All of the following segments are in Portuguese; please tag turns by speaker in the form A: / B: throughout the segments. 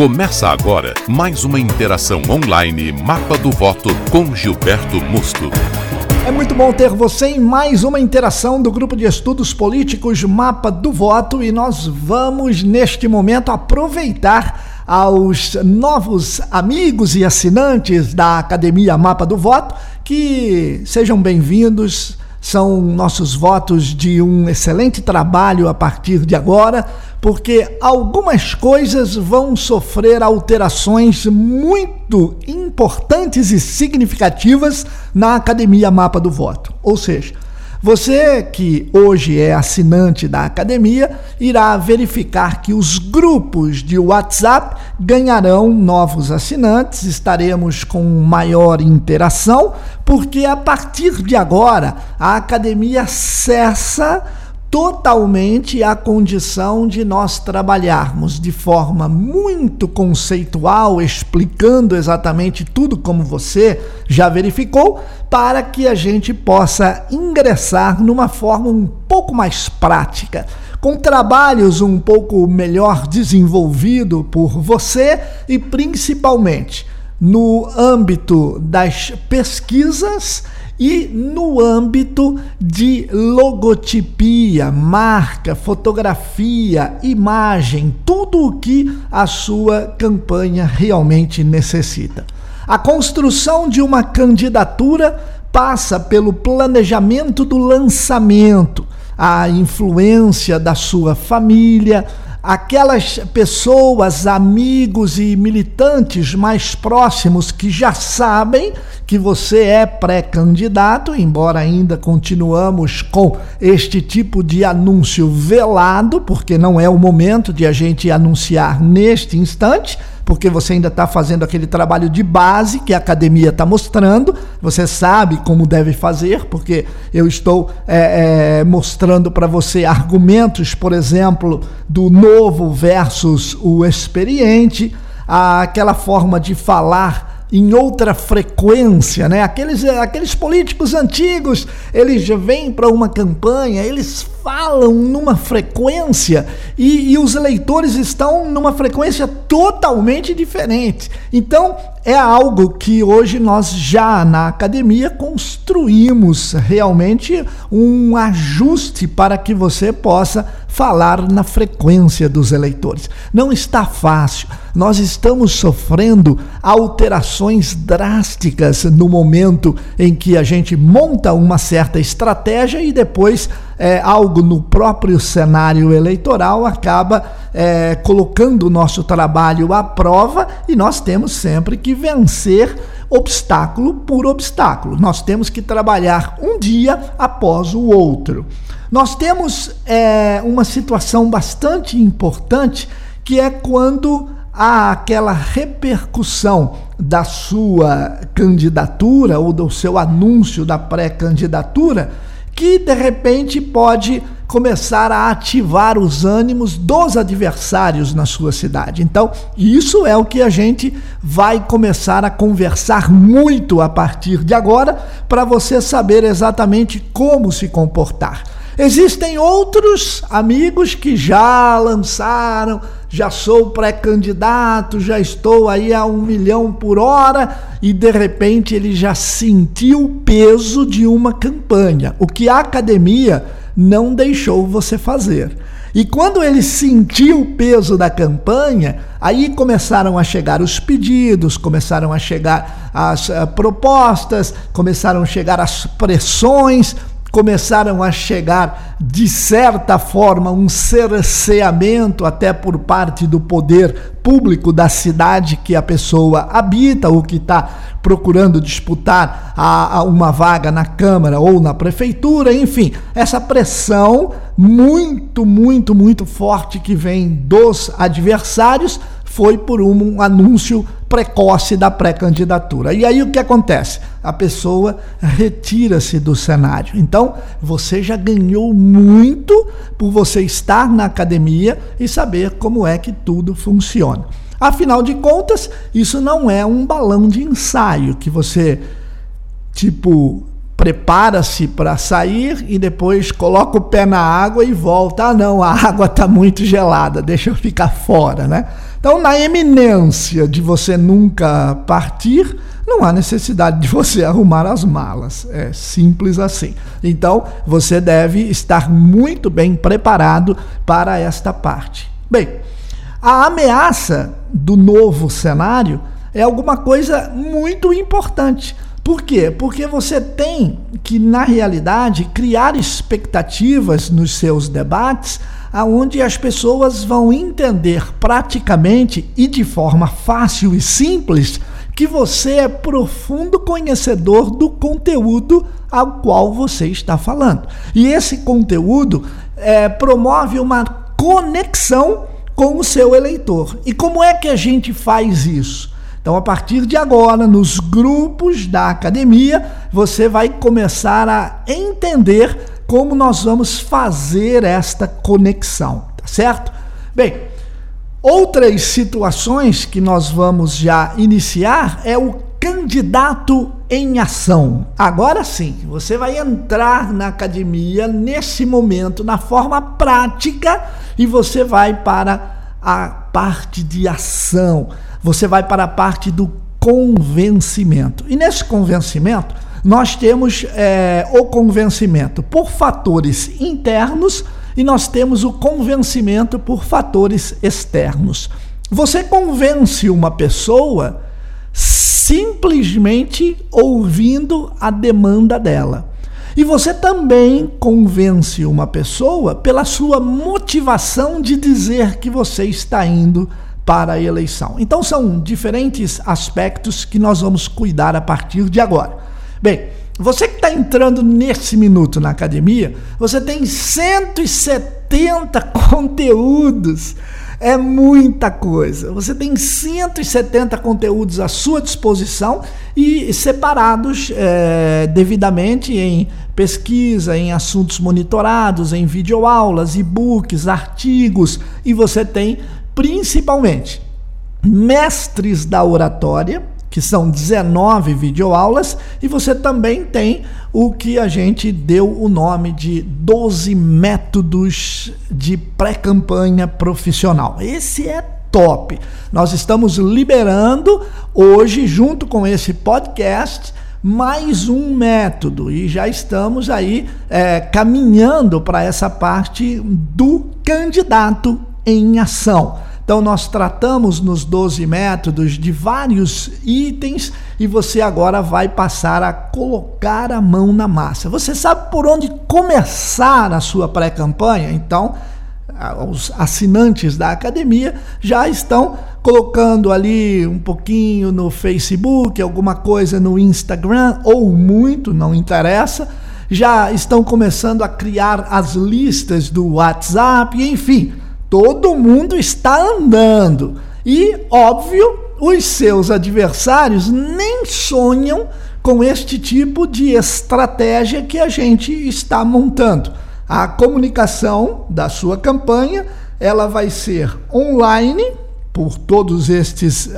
A: Começa agora mais uma interação online Mapa do Voto com Gilberto Musto.
B: É muito bom ter você em mais uma interação do grupo de estudos políticos Mapa do Voto e nós vamos neste momento aproveitar aos novos amigos e assinantes da Academia Mapa do Voto que sejam bem-vindos são nossos votos de um excelente trabalho a partir de agora, porque algumas coisas vão sofrer alterações muito importantes e significativas na Academia Mapa do Voto. Ou seja, você que hoje é assinante da academia irá verificar que os grupos de WhatsApp ganharão novos assinantes, estaremos com maior interação, porque a partir de agora a academia cessa totalmente a condição de nós trabalharmos de forma muito conceitual, explicando exatamente tudo como você já verificou, para que a gente possa ingressar numa forma um pouco mais prática com trabalhos um pouco melhor desenvolvido por você e principalmente no âmbito das pesquisas e no âmbito de logotipia, marca, fotografia, imagem, tudo o que a sua campanha realmente necessita. A construção de uma candidatura passa pelo planejamento do lançamento, a influência da sua família, aquelas pessoas, amigos e militantes mais próximos que já sabem que você é pré-candidato, embora ainda continuamos com este tipo de anúncio velado, porque não é o momento de a gente anunciar neste instante porque você ainda está fazendo aquele trabalho de base que a academia está mostrando. Você sabe como deve fazer, porque eu estou é, é, mostrando para você argumentos, por exemplo, do novo versus o experiente, aquela forma de falar em outra frequência, né? Aqueles, aqueles políticos antigos, eles vêm para uma campanha, eles falam numa frequência e, e os eleitores estão numa frequência totalmente diferente. Então, é algo que hoje nós já na academia construímos realmente um ajuste para que você possa falar na frequência dos eleitores. Não está fácil. Nós estamos sofrendo alterações drásticas no momento em que a gente monta uma certa estratégia e depois é, algo no próprio cenário eleitoral acaba é, colocando o nosso trabalho à prova e nós temos sempre que vencer obstáculo por obstáculo. Nós temos que trabalhar um dia após o outro. Nós temos é, uma situação bastante importante que é quando há aquela repercussão da sua candidatura ou do seu anúncio da pré-candidatura que de repente pode começar a ativar os ânimos dos adversários na sua cidade. Então, isso é o que a gente vai começar a conversar muito a partir de agora, para você saber exatamente como se comportar. Existem outros amigos que já lançaram, já sou pré-candidato, já estou aí a um milhão por hora e de repente ele já sentiu o peso de uma campanha, o que a academia não deixou você fazer. E quando ele sentiu o peso da campanha, aí começaram a chegar os pedidos, começaram a chegar as uh, propostas, começaram a chegar as pressões começaram a chegar, de certa forma, um cerceamento até por parte do poder público da cidade que a pessoa habita ou que está procurando disputar a, a uma vaga na Câmara ou na Prefeitura, enfim, essa pressão muito, muito, muito forte que vem dos adversários foi por um anúncio precoce da pré-candidatura. E aí o que acontece? A pessoa retira-se do cenário. Então, você já ganhou muito por você estar na academia e saber como é que tudo funciona. Afinal de contas, isso não é um balão de ensaio que você, tipo, prepara-se para sair e depois coloca o pé na água e volta. Ah, não, a água está muito gelada, deixa eu ficar fora, né? Então, na eminência de você nunca partir, não há necessidade de você arrumar as malas. É simples assim. Então, você deve estar muito bem preparado para esta parte. Bem, a ameaça do novo cenário é alguma coisa muito importante por quê? Porque você tem que, na realidade, criar expectativas nos seus debates aonde as pessoas vão entender praticamente e de forma fácil e simples que você é profundo conhecedor do conteúdo ao qual você está falando. E esse conteúdo é, promove uma conexão com o seu eleitor. E como é que a gente faz isso? Então, a partir de agora, nos grupos da academia, você vai começar a entender como nós vamos fazer esta conexão, tá certo? Bem, outras situações que nós vamos já iniciar é o candidato em ação. Agora sim, você vai entrar na academia nesse momento, na forma prática, e você vai para a parte de ação você vai para a parte do convencimento. E nesse convencimento, nós temos é, o convencimento por fatores internos e nós temos o convencimento por fatores externos. Você convence uma pessoa simplesmente ouvindo a demanda dela. E você também convence uma pessoa pela sua motivação de dizer que você está indo para a eleição. Então são diferentes aspectos que nós vamos cuidar a partir de agora. Bem, você que está entrando nesse minuto na academia, você tem 170 conteúdos. É muita coisa. Você tem 170 conteúdos à sua disposição e separados é, devidamente em pesquisa, em assuntos monitorados, em videoaulas, e-books, artigos, e você tem principalmente mestres da oratória, que são 19 videoaulas, e você também tem o que a gente deu o nome de 12 métodos de pré-campanha profissional. Esse é top. Nós estamos liberando hoje, junto com esse podcast, mais um método e já estamos aí é, caminhando para essa parte do candidato em ação. Então, nós tratamos nos 12 métodos de vários itens e você agora vai passar a colocar a mão na massa. Você sabe por onde começar a sua pré-campanha? Então, os assinantes da academia já estão colocando ali um pouquinho no Facebook, alguma coisa no Instagram, ou muito, não interessa. Já estão começando a criar as listas do WhatsApp, enfim Todo mundo está andando. E, óbvio, os seus adversários nem sonham com este tipo de estratégia que a gente está montando. A comunicação da sua campanha, ela vai ser online por todos estes,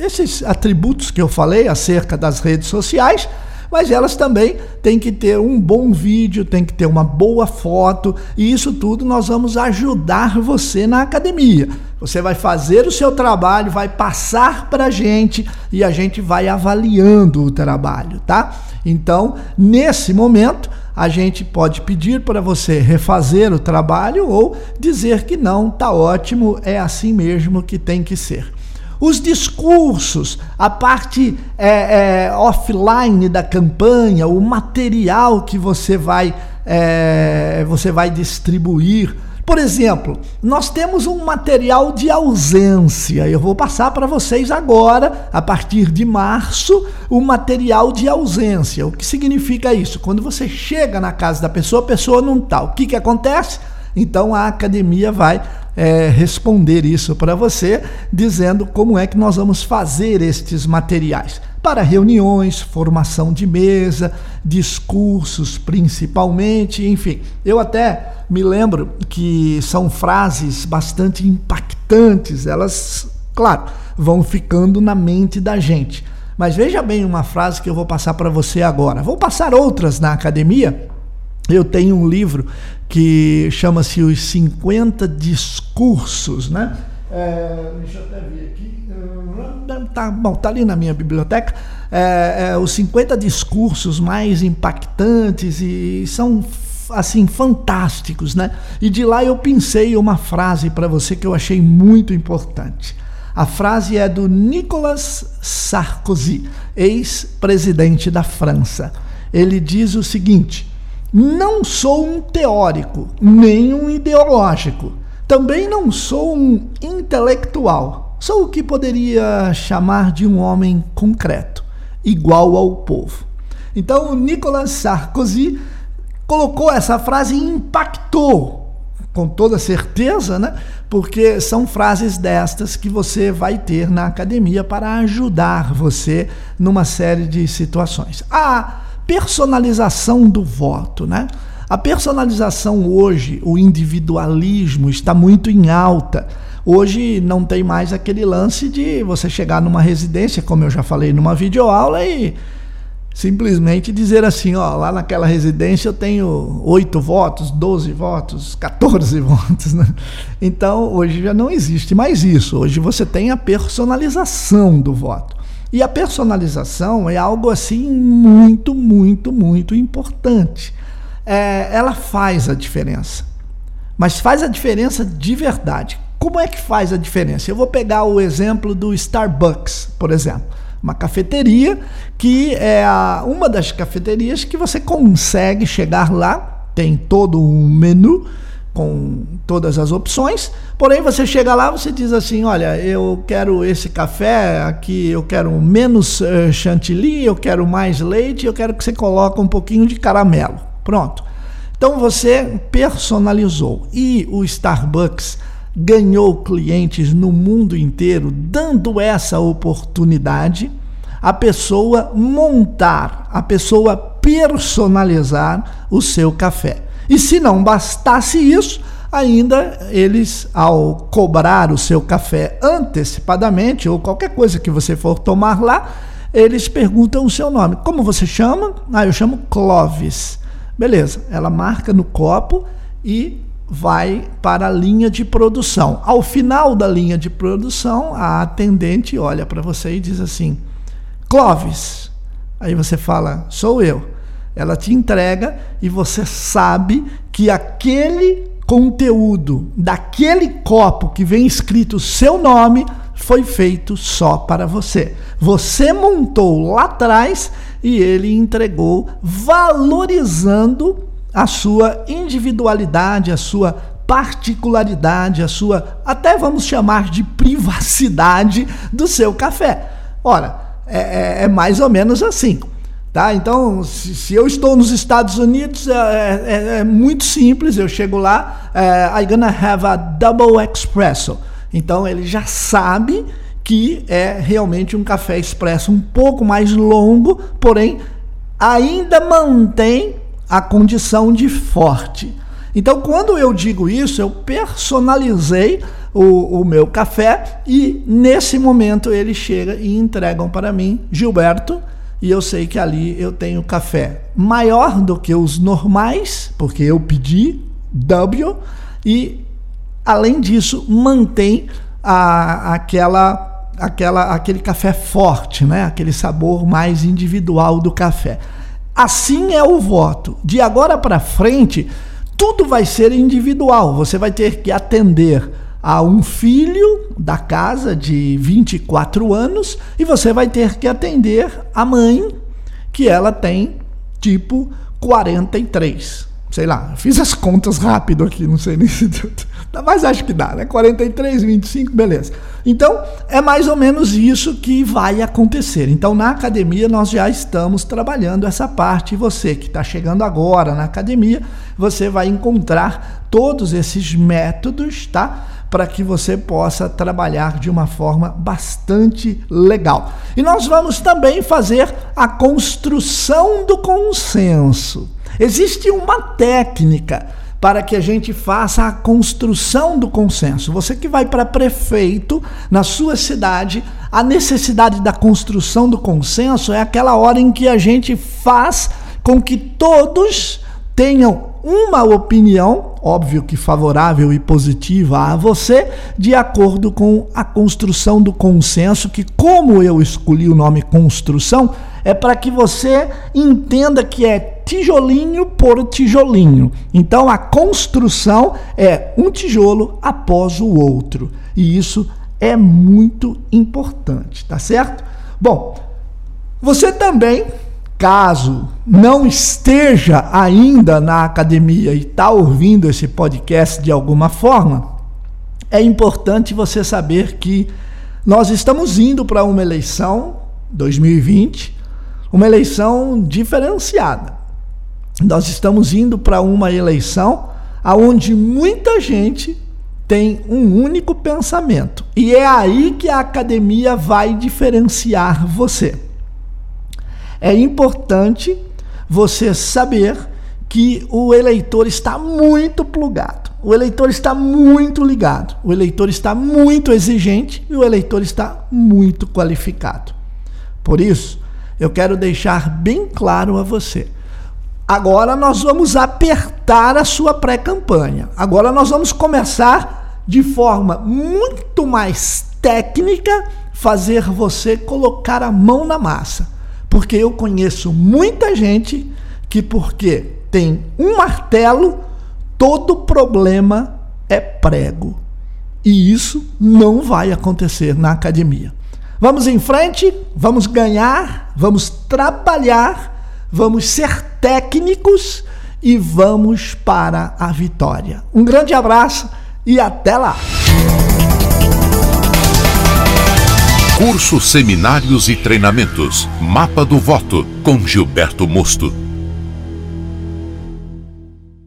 B: esses atributos que eu falei acerca das redes sociais mas elas também têm que ter um bom vídeo, tem que ter uma boa foto, e isso tudo nós vamos ajudar você na academia. Você vai fazer o seu trabalho, vai passar para a gente e a gente vai avaliando o trabalho, tá? Então, nesse momento, a gente pode pedir para você refazer o trabalho ou dizer que não, tá ótimo, é assim mesmo que tem que ser os discursos, a parte é, é, offline da campanha, o material que você vai, é, você vai distribuir. Por exemplo, nós temos um material de ausência. Eu vou passar para vocês agora, a partir de março, o material de ausência. O que significa isso? Quando você chega na casa da pessoa, a pessoa não está. O que, que acontece? Então a academia vai é, responder isso para você, dizendo como é que nós vamos fazer estes materiais. Para reuniões, formação de mesa, discursos principalmente, enfim. Eu até me lembro que são frases bastante impactantes, elas, claro, vão ficando na mente da gente. Mas veja bem uma frase que eu vou passar para você agora. Vou passar outras na academia. Eu tenho um livro que chama-se Os 50 Discursos, né? É, deixa eu até ver aqui. Tá, bom, tá ali na minha biblioteca. É, é, os 50 discursos mais impactantes e são assim fantásticos, né? E de lá eu pensei uma frase para você que eu achei muito importante. A frase é do Nicolas Sarkozy, ex-presidente da França. Ele diz o seguinte: Não sou um teórico, nem um ideológico. Também não sou um intelectual. Sou o que poderia chamar de um homem concreto, igual ao povo. Então, Nicolas Sarkozy colocou essa frase e impactou com toda certeza, né? Porque são frases destas que você vai ter na academia para ajudar você numa série de situações. A personalização do voto, né? A personalização hoje, o individualismo está muito em alta. Hoje não tem mais aquele lance de você chegar numa residência, como eu já falei numa videoaula, e simplesmente dizer assim, ó, lá naquela residência eu tenho oito votos, 12 votos, 14 votos, né? Então, hoje já não existe mais isso. Hoje você tem a personalização do voto. E a personalização é algo assim muito, muito, muito importante. É, ela faz a diferença. Mas faz a diferença de verdade. Como é que faz a diferença? Eu vou pegar o exemplo do Starbucks, por exemplo uma cafeteria que é a, uma das cafeterias que você consegue chegar lá, tem todo um menu com todas as opções, porém você chega lá, você diz assim, olha, eu quero esse café aqui, eu quero menos uh, chantilly, eu quero mais leite, eu quero que você coloque um pouquinho de caramelo. Pronto. Então você personalizou. E o Starbucks ganhou clientes no mundo inteiro, dando essa oportunidade a pessoa montar, a pessoa personalizar o seu café. E se não bastasse isso, ainda eles, ao cobrar o seu café antecipadamente, ou qualquer coisa que você for tomar lá, eles perguntam o seu nome. Como você chama? Ah, eu chamo Clovis. Beleza, ela marca no copo e vai para a linha de produção. Ao final da linha de produção, a atendente olha para você e diz assim: Clóvis. Aí você fala: sou eu. Ela te entrega e você sabe que aquele conteúdo daquele copo que vem escrito o seu nome foi feito só para você. Você montou lá atrás e ele entregou valorizando a sua individualidade, a sua particularidade, a sua, até vamos chamar de privacidade do seu café. Ora, é, é, é mais ou menos assim. Tá? Então, se, se, eu estou nos Estados Unidos, é, é, é muito simples. Eu chego lá, é, I'm gonna have a double espresso. Então, ele já sabe que é realmente um café expresso um pouco mais longo, porém ainda mantém a condição de forte. Então, quando eu digo isso, eu personalizei o, o, meu café e nesse momento eles chegam e entregam para mim, Gilberto, e eu sei que ali eu tenho café maior do que os normais, porque eu pedi W, e além disso mantém a, aquela, aquela, aquele café forte, né? aquele sabor mais individual do café. Assim é o voto. De agora para frente, tudo vai ser individual. Você vai ter que atender a um filho da casa de 24 anos e você vai ter que atender a mãe, que ela tem tipo 43 sei lá, fiz as contas rápido aqui, não sei nem se deu, mas acho que dá, né? 43, 25, beleza. Então, é mais ou menos isso que vai acontecer. Então, na academia, nós já estamos trabalhando essa parte. Você que está chegando agora na academia, você vai encontrar todos esses métodos, tá? Para que você possa trabalhar de uma forma bastante legal. E nós vamos também fazer a construção do consenso. Existe uma técnica para que a gente faça a construção do consenso. Você que vai para prefeito na sua cidade, a necessidade da construção do consenso é aquela hora em que a gente faz com que todos tenham uma opinião, óbvio que favorável e positiva a você, de acordo com a construção do consenso, que, como eu escolhi o nome construção, é para que você entenda que é tijolinho por tijolinho. Então a construção é um tijolo após o outro. E isso é muito importante, tá certo? Bom, você também, caso não esteja ainda na academia e está ouvindo esse podcast de alguma forma, é importante você saber que nós estamos indo para uma eleição 2020 uma eleição diferenciada. Nós estamos indo para uma eleição aonde muita gente tem um único pensamento. E é aí que a academia vai diferenciar você. É importante você saber que o eleitor está muito plugado, o eleitor está muito ligado, o eleitor está muito exigente e o eleitor está muito qualificado. Por isso, eu quero deixar bem claro a você. Agora nós vamos apertar a sua pré-campanha. Agora nós vamos começar de forma muito mais técnica fazer você colocar a mão na massa. Porque eu conheço muita gente que porque tem um martelo, todo problema é prego. E isso não vai acontecer na academia. Vamos em frente, vamos ganhar, vamos trabalhar, vamos ser técnicos e vamos para a vitória. Um grande abraço e até lá!
A: Cursos, seminários e treinamentos. Mapa do Voto com Gilberto Mosto.